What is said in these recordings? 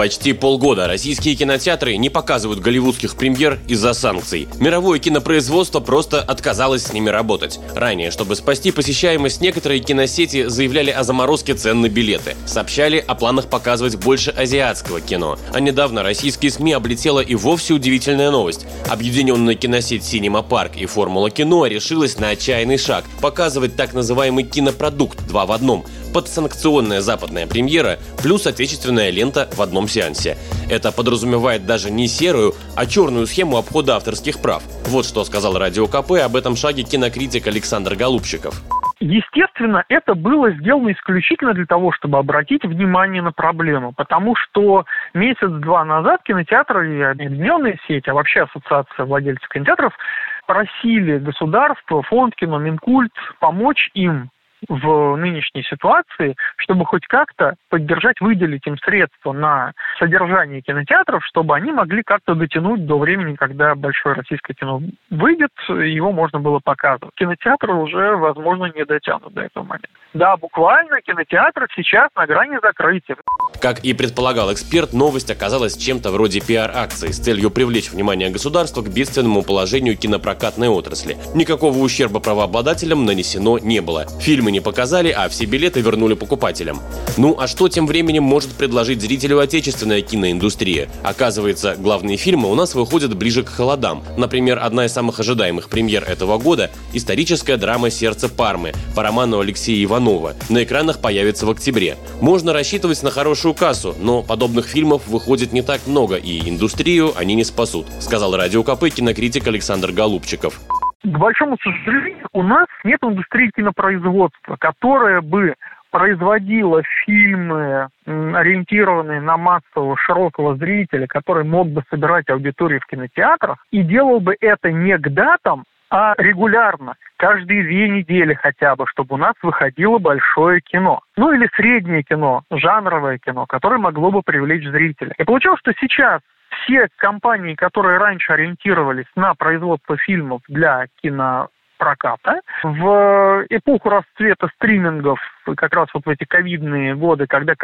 Почти полгода российские кинотеатры не показывают голливудских премьер из-за санкций. Мировое кинопроизводство просто отказалось с ними работать. Ранее, чтобы спасти посещаемость, некоторые киносети заявляли о заморозке цен на билеты. Сообщали о планах показывать больше азиатского кино. А недавно российские СМИ облетела и вовсе удивительная новость. Объединенная киносеть Cinema Park и Формула кино решилась на отчаянный шаг – показывать так называемый кинопродукт два в одном – подсанкционная западная премьера плюс отечественная лента в одном сеансе. Это подразумевает даже не серую, а черную схему обхода авторских прав. Вот что сказал Радио КП об этом шаге кинокритик Александр Голубчиков. Естественно, это было сделано исключительно для того, чтобы обратить внимание на проблему, потому что месяц-два назад кинотеатры и объединенные сети, а вообще ассоциация владельцев кинотеатров, просили государство, фонд кино, Минкульт помочь им в нынешней ситуации, чтобы хоть как-то поддержать, выделить им средства на содержание кинотеатров, чтобы они могли как-то дотянуть до времени, когда большое российское кино выйдет, его можно было показывать. Кинотеатры уже, возможно, не дотянут до этого момента. Да, буквально кинотеатры сейчас на грани закрытия. Как и предполагал эксперт, новость оказалась чем-то вроде пиар-акции с целью привлечь внимание государства к бедственному положению кинопрокатной отрасли. Никакого ущерба правообладателям нанесено не было. Фильмы не показали, а все билеты вернули покупателям. Ну а что тем временем может предложить зрителю отечественная киноиндустрия? Оказывается, главные фильмы у нас выходят ближе к холодам. Например, одна из самых ожидаемых премьер этого года – историческая драма «Сердце Пармы» по роману Алексея Иванова. На экранах появится в октябре. Можно рассчитывать на хорошую хорошую кассу, но подобных фильмов выходит не так много, и индустрию они не спасут, сказал радио КП кинокритик Александр Голубчиков. К большому сожалению, у нас нет индустрии кинопроизводства, которая бы производила фильмы, ориентированные на массового широкого зрителя, который мог бы собирать аудиторию в кинотеатрах, и делал бы это не к датам, а регулярно, каждые две недели хотя бы, чтобы у нас выходило большое кино. Ну или среднее кино, жанровое кино, которое могло бы привлечь зрителя. И получилось, что сейчас все компании, которые раньше ориентировались на производство фильмов для кино проката. В эпоху расцвета стримингов, как раз вот в эти ковидные годы, когда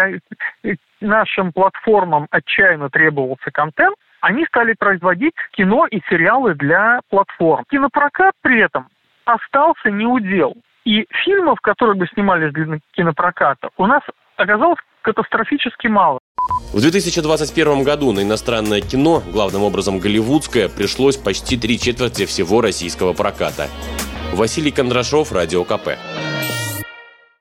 нашим платформам отчаянно требовался контент, они стали производить кино и сериалы для платформ. Кинопрокат при этом остался неудел. И фильмов, которые бы снимались для кинопроката, у нас оказалось катастрофически мало. В 2021 году на иностранное кино, главным образом голливудское, пришлось почти три четверти всего российского проката. Василий Кондрашов, Радио КП.